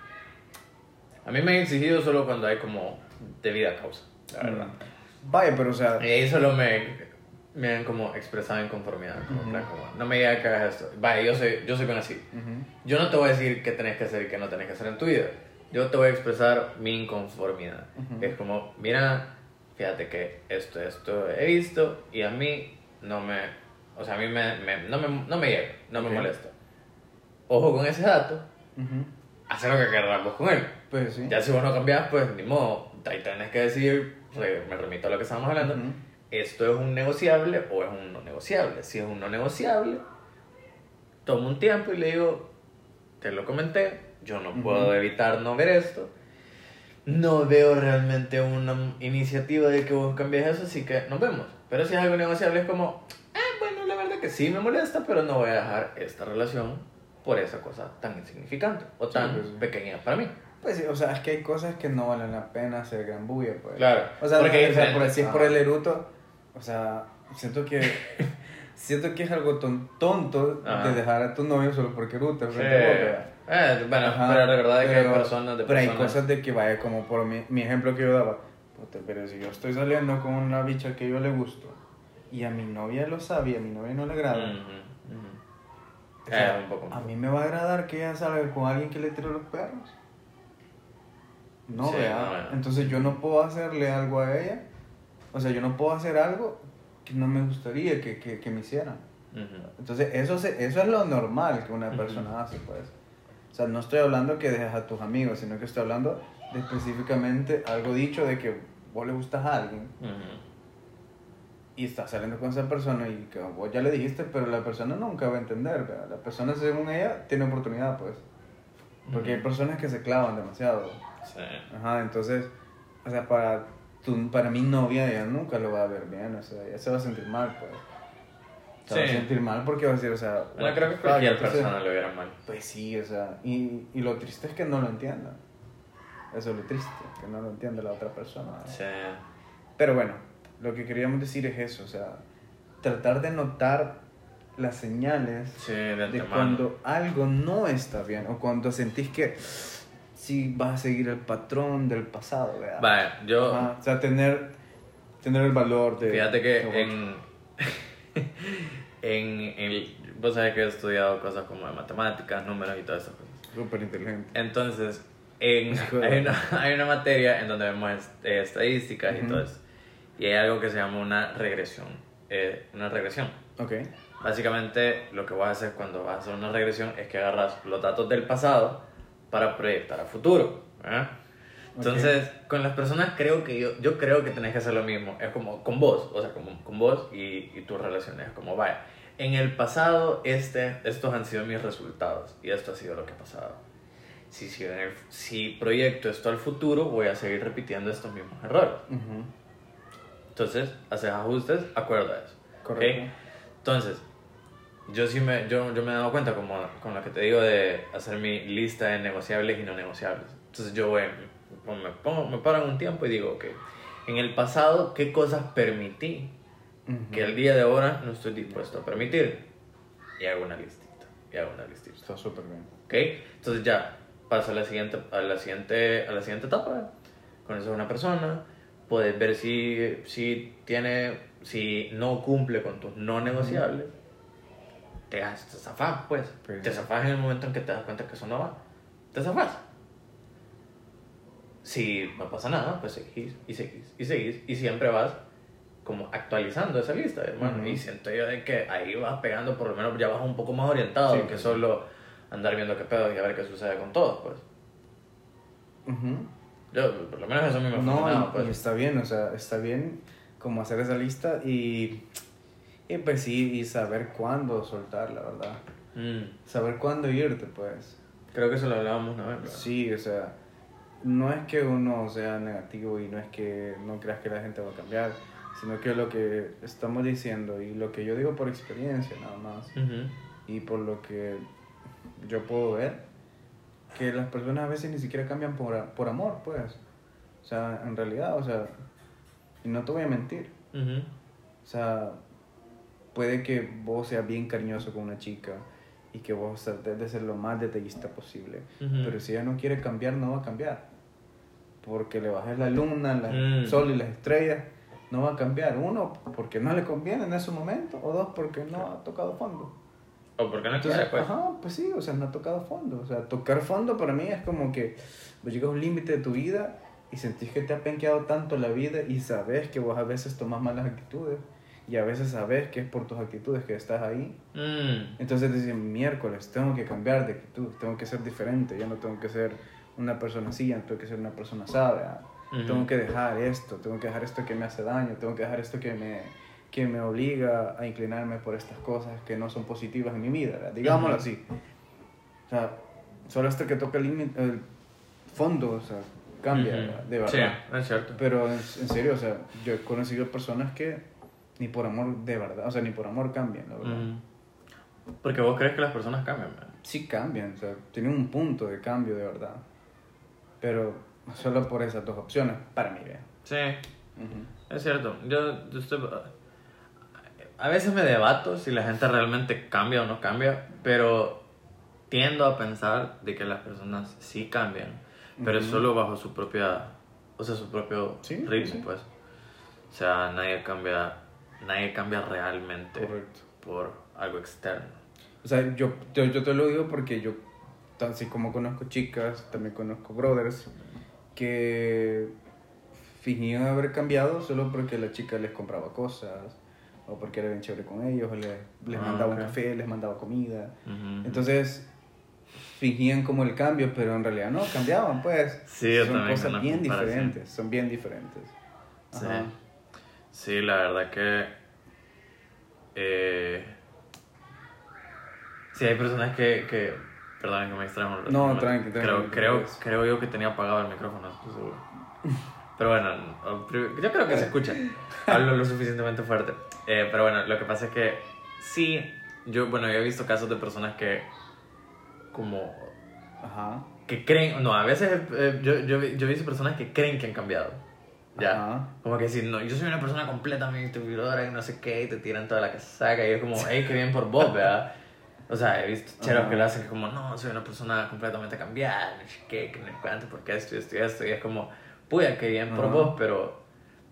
A mí me han exigido solo cuando hay como debida causa, la verdad. Mm. Vaya, pero o sea, Y ahí solo me, me han como expresado inconformidad, como, en Ujú. plan, como, no me digas que hagas esto. Vaya, yo soy, yo soy con así. ujú, Yo no te voy a decir qué tenés que hacer y qué no tenés que hacer en tu vida. Yo te voy a expresar mi inconformidad. Ujú. Es como, mira, fíjate que esto, esto he visto y a mí no me, o sea, a mí me, me- no, me, no me llega, no me Ok. molesta. Ojo con ese dato, haz lo que querrás vos con él. Pues sí. Ya si vos no cambias, pues ni modo, ahí tenés que decir, re- me remito a lo que estábamos hablando. Esto es un negociable o es un no negociable. Si es un no negociable, tomo un tiempo y le digo, te lo comenté, yo no puedo Ujú. evitar no ver esto. No veo realmente una iniciativa de que vos cambies eso, así que nos vemos. Pero si es algo negociable, es como, ah, bueno, la verdad que sí me molesta, pero no voy a dejar esta relación por esa cosa tan insignificante o Sí, tan pues sí. pequeña para mí. Pues sí, o sea, es que hay cosas que no valen la pena hacer gran bulla, pues. Claro, O sea, porque hay o sea, por por el eruto, o sea, siento que <laughs> siento que es algo ton- tonto Ajá. de dejar a tu novio solo porque eruta Sí. Eh, bueno, Ajá, pero la verdad es que hay personas de Pero hay cosas de que vaya como por mi, mi ejemplo que yo daba. Puta, pero si yo estoy saliendo con una bicha que yo le gusto y a mi novia lo sabe y a mi novia no le agrada, o sea, Eh, un poco. a mí me va a agradar que ella salga con alguien que le tire los perros. No, Sí, vea. no, bueno. Entonces yo no puedo hacerle algo a ella. O sea, yo no puedo hacer algo que no me gustaría que, que, que me hicieran. Ujú. Entonces, eso, se- eso es lo normal que una persona hace, pues. O sea, no estoy hablando que dejes a tus amigos, sino que estoy hablando de específicamente algo dicho de que vos le gustas a alguien Ujú. y estás saliendo con esa persona y que vos ya le dijiste, pero la persona nunca va a entender, ¿verdad? La persona, según ella, tiene oportunidad, pues. Porque hay personas que se clavan demasiado. Sí. Ajá, entonces, o sea, para, tu, para mi novia, ella nunca lo va a ver bien, o sea, ella se va a sentir mal, pues. Se va a Sí. sentir mal porque va a decir, o sea, Bueno, creo que fuck, cualquier entonces- persona lo viera mal. Pues sí, o sea, y, y lo triste es que no lo entiendan. Eso es lo triste, que no lo entiende la otra persona. ¿no? Sí. Pero bueno, lo que queríamos decir es eso, o sea, tratar de notar las señales Sí, de de cuando algo no está bien o cuando sentís que sí vas a seguir el patrón del pasado, ¿verdad? Vaya, yo. Ajá, o sea, tener, tener el valor de... Fíjate que de- en. <laughs> en, en. Vos sabés que he estudiado cosas como de matemáticas, números y todas esas cosas. Súper inteligente. Entonces, en, hay, una, <laughs> hay una materia en donde vemos est- eh, estadísticas y Ujú. todo eso. Y hay algo que se llama una regresión. eh, una regresión. Ok. Básicamente, lo que vas a hacer cuando vas a hacer una regresión es que agarras los datos del pasado para proyectar a futuro. Entonces, con las personas creo que yo, yo creo que tenés que hacer lo mismo. Es como con vos, o sea, como con vos y, y tus relaciones. Como, vaya, en el pasado este, estos han sido mis resultados y esto ha sido lo que ha pasado. Si, si, en el- si proyecto esto al futuro, voy a seguir repitiendo estos mismos errores. Entonces, haces ajustes, acuerdo a eso. ¿ok? Correcto. Entonces, yo sí me, yo, yo me he dado cuenta, como con lo que te digo, de hacer mi lista de negociables y no negociables. Entonces, yo voy, me, pongo, me paro en un tiempo y digo, ok, en el pasado, ¿qué cosas permití que el día de ahora no estoy dispuesto a permitir? Y hago una listita, y hago una listita. Está súper bien. ¿Ok? Entonces ya pasa a la siguiente, a la siguiente, a la siguiente etapa. Conoces a una persona, puedes ver si, si tiene, si no cumple con tus no negociables. Te zafas, pues. Pues Te sí. zafas en el momento en que te das cuenta que eso no va. Te zafas. Si no pasa nada, pues seguís y seguís y seguís y siempre vas como actualizando esa lista, hermano. Ujú. Y siento yo de que ahí vas pegando, por lo menos ya vas un poco más orientado Sí, que pues sí. solo andar viendo qué pedo y a ver qué sucede con todos, pues. Ujú. Yo, por lo menos eso a mí me ha No, funcionado, pues. y está bien, o sea, está bien como hacer esa lista y, y pues sí, y saber cuándo soltar, la verdad. Mm, Saber cuándo irte, pues. creo que eso lo hablábamos una vez, ¿verdad? Sí, o sea, no es que uno sea negativo y no es que no creas que la gente va a cambiar, sino que lo que estamos diciendo y lo que yo digo por experiencia nada más Ujú. y por lo que yo puedo ver, que las personas a veces ni siquiera cambian por, por amor, pues. O sea, en realidad, o sea, y no te voy a mentir. Ujú. O sea, puede que vos seas bien cariñoso con una chica y que vos trates de ser lo más detallista posible. Pero si ella no quiere cambiar, no va a cambiar. Porque le bajes la luna, la- Mm. el sol y las estrellas, no va a cambiar. Uno, porque no le conviene en ese momento. O dos, porque no ha tocado fondo. O porque no quiere, pues. ajá, pues sí, o sea, no ha tocado fondo. O sea, tocar fondo para mí es como que vos llegas a un límite de tu vida y sentís que te ha penqueado tanto la vida y sabes que vos a veces tomás malas actitudes y a veces sabes que es por tus actitudes que estás ahí. Mm. Entonces dicen, miércoles, tengo que cambiar de actitud, tengo que ser diferente, ya no tengo que ser una persona así, ya no tengo que ser una persona sabia. Tengo que dejar esto, tengo que dejar esto que me hace daño, tengo que dejar esto que me, que me obliga a inclinarme por estas cosas que no son positivas en mi vida, ¿verdad? digámoslo así. O sea, solo hasta que toque el, fondo, o sea, cambia, de verdad. Sí, es cierto. Pero en, en serio, o sea, yo he conocido personas que ni por amor de verdad, o sea, ni por amor cambian, la verdad. Ujú. Porque vos crees que las personas cambian, man. Sí cambian, o sea, tienen un punto de cambio de verdad. Pero solo por esas dos opciones, para mí, ¿verdad? Sí, es cierto. Yo, yo estoy... A veces me debato si la gente realmente cambia o no cambia, pero tiendo a pensar de que las personas sí cambian, pero solo bajo su propia, o sea, su propio Sí, ritmo, sí. pues. O sea, nadie cambia, nadie cambia realmente Correcto. por algo externo. O sea, yo, yo, yo te lo digo porque yo, así como conozco chicas, también conozco brothers, que fingían haber cambiado solo porque la chica les compraba cosas, o porque era bien chévere con ellos, o les, les Ah, mandaba un café, les mandaba comida. Entonces, fingían como el cambio, pero en realidad no, cambiaban, pues. Sí, son cosas bien diferentes, son bien diferentes. Ajá. Sí, la verdad que. Eh, sí, hay personas que. que perdón, que me extraño. un No, tranqui, tranqui, Creo, creo, creo yo que tenía apagado el micrófono, estoy seguro. Pero bueno, yo creo que se escucha. Hablo lo suficientemente fuerte. Eh, pero bueno, lo que pasa es que sí, yo, bueno, yo he visto casos de personas que. como. Ajá. que creen. No, a veces eh, yo, yo, yo he visto personas que creen que han cambiado. Ya. Ajá. Como que si no, yo soy una persona completamente vividora y no sé qué, y te tiran toda la casaca, y es como, hey, qué bien por vos, ¿verdad? O sea, he visto cheros Ajá. que lo hacen como, no, soy una persona completamente cambiada, no sé qué, que no sé cuánto, porque esto y esto y esto, y es como, puya, qué bien por Ajá. vos, pero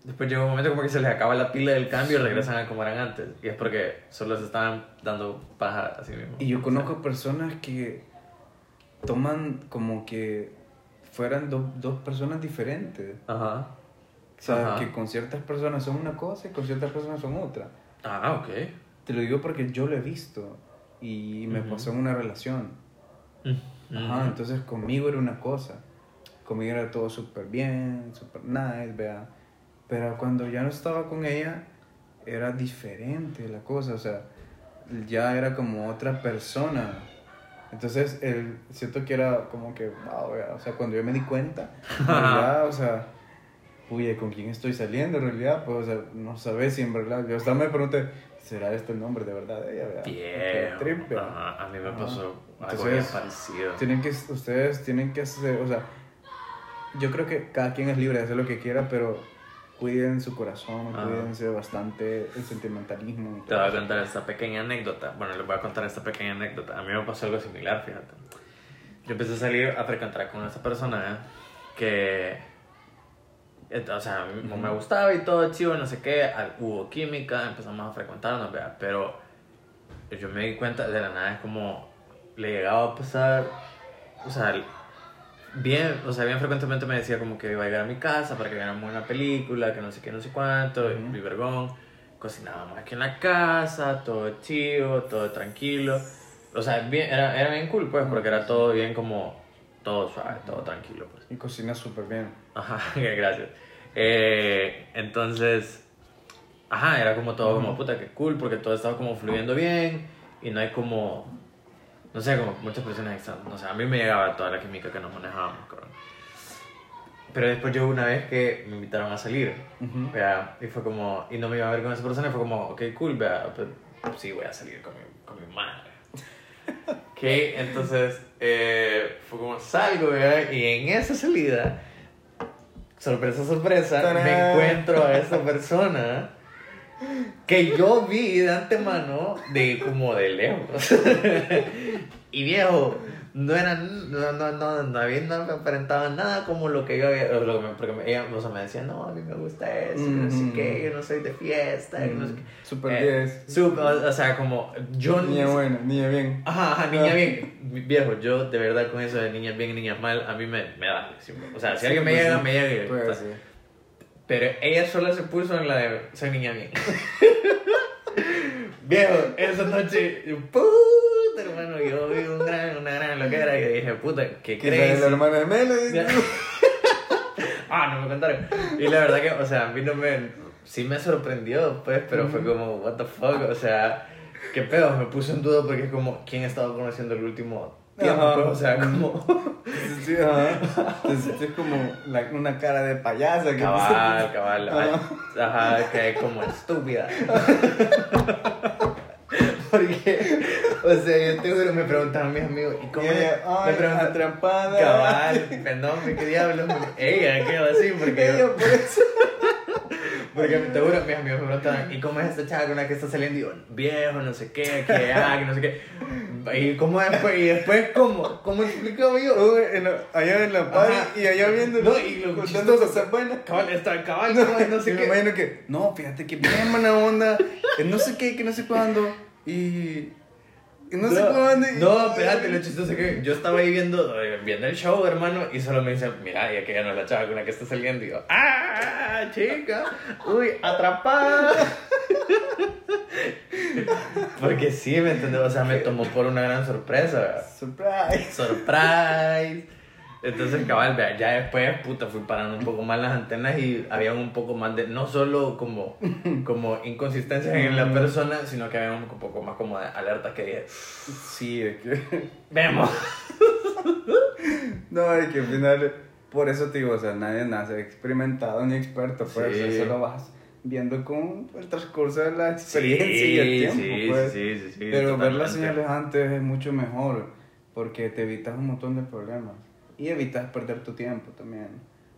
después llega un momento como que se les acaba la pila del cambio y regresan a como eran antes, y es porque solo se estaban dando paja a sí mismos. Y yo conozco personas que toman como que fueran do- dos personas diferentes. Ajá. O sea, Ajá. que con ciertas personas son una cosa y con ciertas personas son otra. Ah, ok. Te lo digo porque yo lo he visto y me Ujú. pasó en una relación. Mm. Ajá, entonces conmigo era una cosa. Conmigo era todo súper bien, súper nice, vea. Pero cuando ya no estaba con ella, era diferente la cosa, o sea, ya era como otra persona. Entonces, el, siento que era como que, wow, vea, o sea, cuando yo me di cuenta, <laughs> en realidad, o sea, uy, ¿con quién estoy saliendo en realidad? Pues, o sea, no sabes si en verdad, yo hasta me pregunté, ¿será este el nombre de verdad de ella? Bien. trip, vea. Ajá, a mí me Ajá. pasó algo Entonces, parecido. Tienen que, ustedes tienen que hacer, o sea, yo creo que cada quien es libre de hacer lo que quiera, pero cuiden su corazón, Ajá. cuídense bastante el sentimentalismo. y Te todo voy a eso. contar esta pequeña anécdota. Bueno, les voy a contar esta pequeña anécdota. A mí me pasó algo similar, fíjate. Yo empecé a salir a frecuentar con esta persona ¿eh? que. O sea, mí me gustaba y todo chivo, no sé qué. Hubo química, empezamos a frecuentarnos, vea. Pero yo me di cuenta de la nada, es como. Le llegaba a pasar. O sea, bien, o sea, bien frecuentemente me decía como que iba a llegar a mi casa para que viéramos una película, que no sé qué, no sé cuánto, Ujú. mi vergón. Cocinábamos aquí en la casa, todo chido, todo tranquilo. O sea, bien, era, era bien cool, pues, porque era todo bien como, todo suave, todo tranquilo, pues. Y cocina súper bien. Ajá, <laughs> gracias. Eh, entonces, ajá, era como todo como puta, que cool, porque todo estaba como fluyendo bien y no hay como, no sé, como muchas personas externas. No sé, a mí me llegaba toda la química que nos manejábamos. Pero después yo una vez que me invitaron a salir, Ujú. vea, y fue como, y no me iba a ver con esa persona, y fue como, ok, cool, vea, pues sí, voy a salir con mi, con mi madre. Ok, entonces eh, fue como salgo, vea, y en esa salida, sorpresa, sorpresa, me encuentro a esa persona que yo vi de antemano de como de lejos. <laughs> y viejo, no era, no, no, no, no había, no me aparentaba nada como lo que yo había, lo que me- porque me- ella o sea, me decía, no, a mí me gusta eso, que no sé qué, yo no soy de fiesta, y no sé qué. Súper Eh, 10. sup- o, o sea, como yo Niña buena, niña bien. Ajá, ajá, niña bien. Viejo, yo de verdad con eso de niñas bien y niñas mal, a mí me, me da. O sea, si alguien me Pues llega, sí, me llega. Pues o sea, sí. Pero ella sola se puso en la de soy niña bien. <laughs> Viejo, esa noche, puta hermano, yo vi un gran, una gran loquera y dije, puta, qué Quizás es la crazy. hermana de Melody. Ya. <laughs> ah, no me contaron. Y la verdad que, o sea, a mí no me. sí me sorprendió, pues, pero fue como, what the fuck, o sea, qué pedo, me puse en duda porque es como, ¿quién he estado conociendo el último tiempo? Ajá. Pues, o sea, como, <laughs> Sí, ajá. Es como la- una cara de payasa. Que cabal, cabal, ajá, que como estúpida. <laughs> Porque, o sea, yo te juro, me preguntaban mis amigos, ¿y cómo ella, Me ay, preguntan, atrapada. cabal, perdón, qué diablos, ella, quedó así, porque yo, Ella, pues. Porque te juro, mis amigos me preguntaban, ¿y cómo es esta chava con la que está saliendo? Y yo, viejo, no sé qué, que ah, <laughs> que no sé qué. ¿Y cómo después? ¿Y después cómo? ¿Cómo explicaba yo? Allá en la party y allá viendo. No, y lo contando cosas buenas. Cabal, está cabal, no, sé me qué. imagino que, no, fíjate que bien buena onda, que no sé qué, que no sé cuándo, y, y no, sé cuándo. y- No, espérate, lo chistoso que yo estaba ahí viendo, eh, viendo el show, hermano, y solo me dicen, mira, ya que ya no es la chava con la que está saliendo. Y yo, ¡ah, chica! ¡Uy, atrapada! <laughs> Porque sí, ¿me entiendes? O sea, me tomó por una gran sorpresa. Surprise. Surprise. Entonces, cabal, vea, ya después, puta, fui parando un poco más las antenas y había un poco más de, no solo como, como inconsistencias en la persona, sino que había un poco más como de alertas que dije, Sí, es que. <laughs> vemos. <laughs> No, es que al final, por eso te digo, o sea, nadie nace experimentado ni experto, pues, Sí. eso lo vas viendo con el transcurso de la experiencia y el tiempo, sí, pues. sí, sí, sí, Pero ver las señales antes es mucho mejor, porque te evitas un montón de problemas y evitas perder tu tiempo también.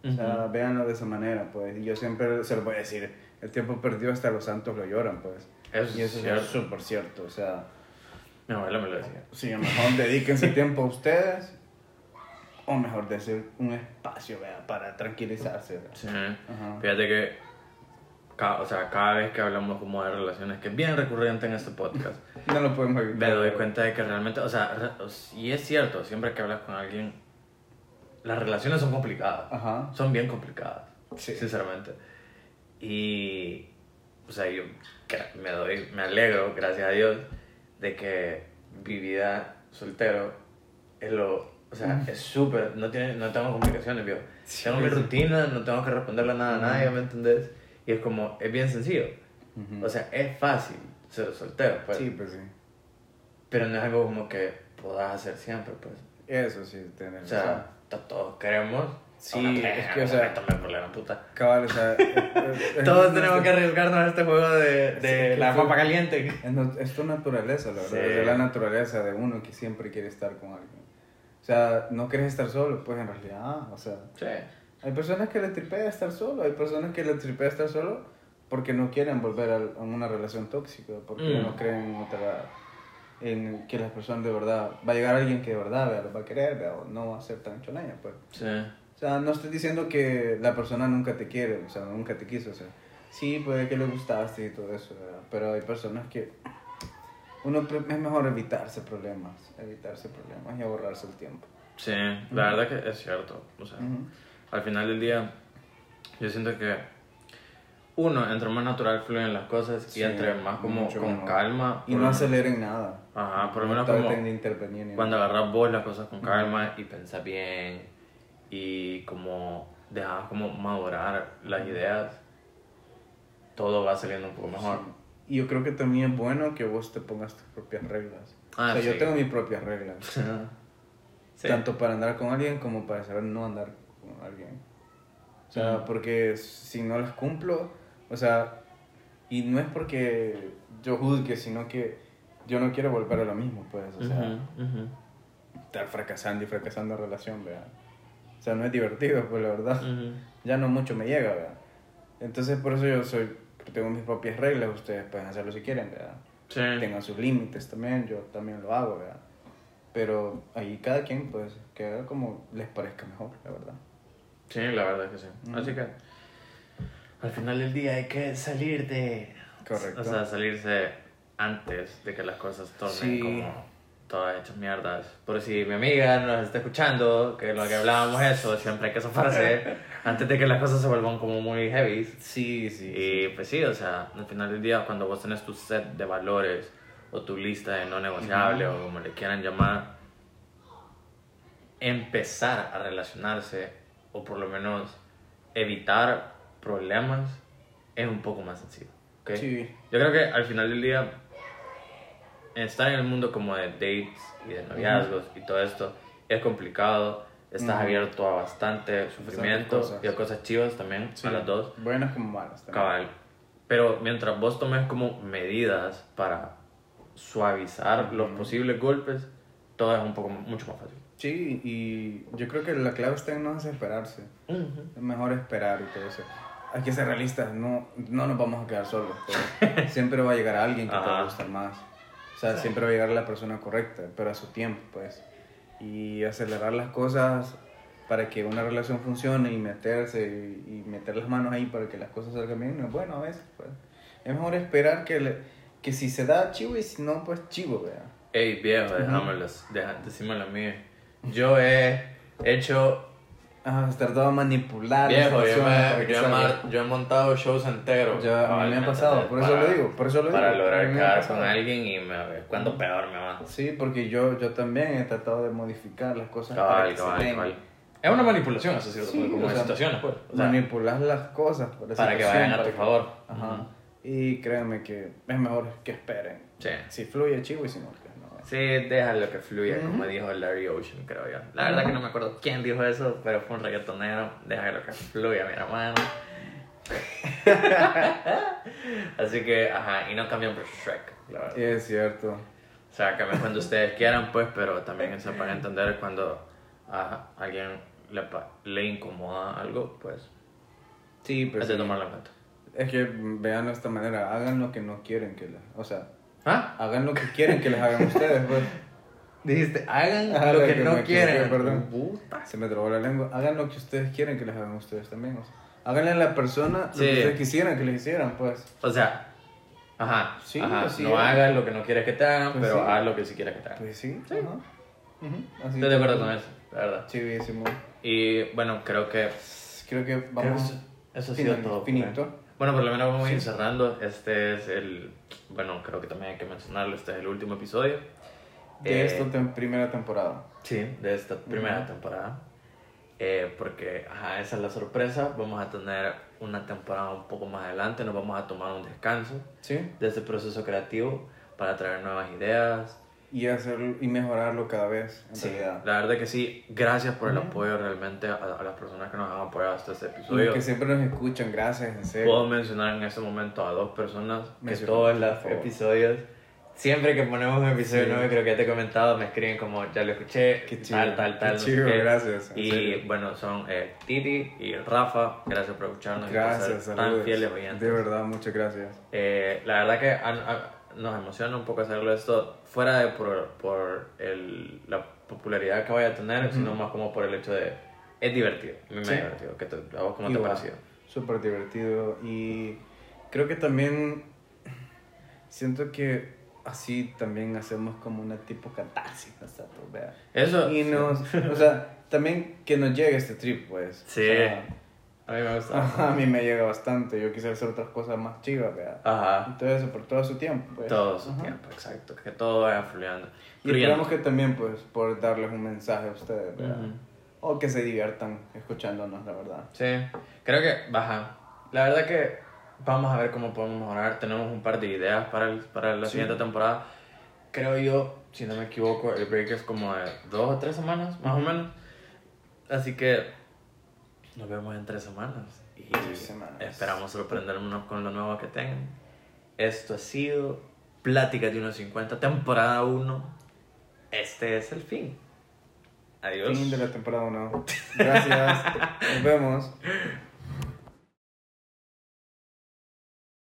O sea, véanlo de esa manera, pues. Y yo siempre se lo voy a decir, el tiempo perdido hasta los santos lo lloran, pues. Eso y es eso cierto. es súper cierto, o sea, Mi abuela me lo decía. sí, a lo mejor dedíquense tiempo a ustedes, o mejor decir un espacio, vea, para tranquilizarse. vea. Sí. Ajá. Fíjate que, ca- o sea, cada vez que hablamos como de relaciones, que es bien recurrente en este podcast, <laughs> No lo podemos evitar. me doy cuenta de que realmente, o sea, y es cierto, siempre que hablas con alguien, las relaciones son complicadas. Ajá. Son bien complicadas, Sí. sinceramente. Y, o sea, yo me doy, me alegro, gracias a Dios, de que mi vida soltero es lo, o sea, es súper, no, tiene, no tengo complicaciones, viejo. Sí, tengo mi sí. rutina, no tengo que responderle nada a nadie, ¿me entendés? Y es como, es bien sencillo. O sea, es fácil ser soltero, pues. sí, pues sí. Pero no es algo como que puedas hacer siempre, pues. Eso sí, tener O sea, to- todos queremos. Sí, es que, o sea- esto me problema, puta. Cabal, o sea, <laughs> eh, eh, Todos es tenemos que arriesgarnos a este juego de, de la papa caliente. Es, es tu naturaleza, la verdad. Sí. Es la naturaleza de uno que siempre quiere estar con alguien. O sea, no quieres estar solo, pues en realidad, ah, o sea, Sí. hay personas que le tripea estar solo, hay personas que le tripea estar solo porque no quieren volver a, a una relación tóxica, porque Mm. no creen en otra en que las personas de verdad va a llegar alguien que de verdad vea, los va a querer vea, o no va a ser tan choneña pues Sí. o sea no estoy diciendo que la persona nunca te quiere o sea nunca te quiso o sea sí puede que le gustaste y todo eso ¿verdad? pero hay personas que uno es mejor evitarse problemas evitarse problemas y ahorrarse el tiempo Sí, la verdad que es cierto. O sea, Ujú. al final del día, yo siento que uno, entre más natural fluyen las cosas Sí, y entre más como con mejor. calma. y no aceleren nada Ajá, por lo menos como de cuando agarras vos las cosas con calma y pensás bien y como dejas como madurar las ideas, todo va saliendo un poco mejor. Sí. Y yo creo que también es bueno que vos te pongas tus propias reglas. Ah, o sea, yo sí. tengo mis propias reglas. <laughs> Tanto para andar con alguien como para saber no andar con alguien. O sea, porque si no las cumplo, o sea, y no es porque yo juzgue, sino que yo no quiero volver a lo mismo, pues. O sea, Ujú, ujú, estar fracasando y fracasando en relación, ¿verdad? O sea, no es divertido, pues la verdad. ujú. Ya no mucho me llega, ¿verdad? Entonces, por eso yo soy, tengo mis propias reglas, ustedes pueden hacerlo si quieren, ¿verdad? Sí. tengan sus límites también, yo también lo hago, ¿verdad? Pero ahí cada quien, pues, que haga como les parezca mejor, la verdad. Sí, la verdad que sí. Así que al final del día hay que salir de... Correcto. O sea, salirse antes de que las cosas tornen Sí. como todas hechas mierdas. Por si mi amiga nos está escuchando, que lo que hablábamos eso, siempre hay que zafarse <laughs> antes de que las cosas se vuelvan como muy heavy. Sí, sí. Y pues sí, o sea, al final del día, cuando vos tenés tu set de valores o tu lista de no negociables o como le quieran llamar, empezar a relacionarse o por lo menos evitar problemas es un poco más sencillo. ¿ok? Sí. Yo creo que al final del día, estar en el mundo como de dates y de noviazgos y todo esto es complicado. Estás Ujú. abierto a bastante sufrimiento cosas. y a cosas chivas también, Sí. a las dos. Buenas como malas también. Cabal. Pero mientras vos tomes como medidas para suavizar los posibles golpes, todo es un poco mucho más fácil. Sí, y yo creo que la clave está en no desesperarse. Es mejor esperar y todo eso. Hay que ser realistas, no, no nos vamos a quedar solos. <laughs> Siempre va a llegar alguien que te va a Ajá. gustar más. O sea, siempre va a llegar la persona correcta, pero a su tiempo, pues. Y acelerar las cosas para que una relación funcione y meterse y, y meter las manos ahí para que las cosas salgan bien, no es bueno a veces, pues. Es mejor esperar que, le- que si se da chivo y si no, pues chivo, vea. Ey, viejo, déjamelos, deja, decímelo a mí. Yo he hecho. Ah, has tratado de manipular la Viejo, yo, para me- yo he yo he montado shows enteros. Ya, a mí me ha pasado, por eso para- lo digo, por eso lo Para digo. A lograr quedar con alguien y me, cuando peor me va. Sí, porque yo, yo también he tratado de modificar las cosas para Cabal, que se cabal, cabal. Es una manipulación hasta cierto Sí, punto, como o sea, situaciones, pues. O sea, Manipular las cosas por la Para que vayan a para tu favor. Ajá. Y créanme que es mejor que esperen. sí. Si fluye chivo y si no. Sí, déjalo que fluya, como dijo Larry Ocean, creo yo. La verdad que no me acuerdo quién dijo eso, pero fue un reggaetonero. Déjalo que fluya, mi hermano. <laughs> Así que, ajá, y no cambien por Shrek, la verdad. Es cierto. O sea, cambien cuando ustedes quieran, pues, pero también sepan entender cuando a alguien le, le incomoda algo, pues, Sí, pero sí. tomarlo en cuenta. Es que vean de esta manera, hagan lo que no quieren que les... O sea, ¿Ah? hagan lo que quieren que les hagan ustedes, pues. Dijiste, hagan Ajá, lo que, que no quieren. perdón. Puta. Se me trabó la lengua. Hagan lo que ustedes quieren que les hagan ustedes también. O sea, háganle a la persona Sí. lo que ustedes quisieran que les hicieran, pues. O sea, ajá, Sí, ajá, así no es. hagas lo que no quieres que te hagan, Pues pero sí. haz lo que sí quieres que te hagan. Pues sí. Sí. Ujú, así Estoy de acuerdo con eso, la verdad. Chivísimo. Y bueno, creo que Creo que creo vamos. eso, eso ha sido todo. finito. Bueno, por lo menos vamos a ir cerrando. Este es el. Bueno, creo que también hay que mencionarlo. Este es el último episodio. De Eh, esta tem- primera temporada. Sí, de esta primera Ujú. temporada. Eh, porque, ajá, esa es la sorpresa. Vamos a tener una temporada un poco más adelante. Nos vamos a tomar un descanso ¿Sí? de este proceso creativo para traer nuevas ideas. Y hacer y mejorarlo cada vez, en Sí, realidad. la verdad que sí. Gracias por el apoyo realmente a, a las personas que nos han apoyado hasta este Y episodio. que siempre nos escuchan, gracias, en serio. Puedo mencionar en este momento a dos personas que todos los episodios, siempre que ponemos un episodio Sí. nuevo, creo que ya te he comentado, me escriben como ya lo escuché, Qué chido, tal, tal, qué tal. no sé chido, qué. gracias, Y serio. bueno, son eh, Titi y Rafa, gracias por escucharnos y Gracias, por ser tan fieles oyentes. De verdad, muchas gracias. Eh, la verdad que han- ha- nos emociona un poco hacerlo esto fuera de por, por el, la popularidad que vaya a tener, sino más como por el hecho de es divertido. A mí me Sí. ha divertido. ¿Qué te, ¿A vos cómo te ha Igual, parecido? Súper divertido y creo que también siento que así también hacemos como una tipo catarsis nosotros, vea. Eso. Y nos, o sea, también que nos llegue este trip, pues. Sí. O sea, A mí me gusta. a mí me llega bastante, yo quisiera hacer otras cosas más chivas, vea. Ajá. Y todo eso por todo su tiempo, pues. Todo su Ajá. tiempo, exacto. Que todo vaya fluyendo. Y esperamos que también, pues, por darles un mensaje a ustedes, vea. Ujú. O que se diviertan escuchándonos, la verdad. Sí, creo que baja. La verdad que vamos a ver cómo podemos mejorar. Tenemos un par de ideas para, el- para la Sí. siguiente temporada. Creo yo, si no me equivoco, el break es como de dos o tres semanas, más o menos. Así que nos vemos en tres semanas. Y Tres semanas. esperamos sorprendernos con lo nuevo que tengan. Esto ha sido Plática de 1.50, temporada 1. Este es el fin. Adiós. Fin de la temporada 1. Gracias. <laughs> Nos vemos.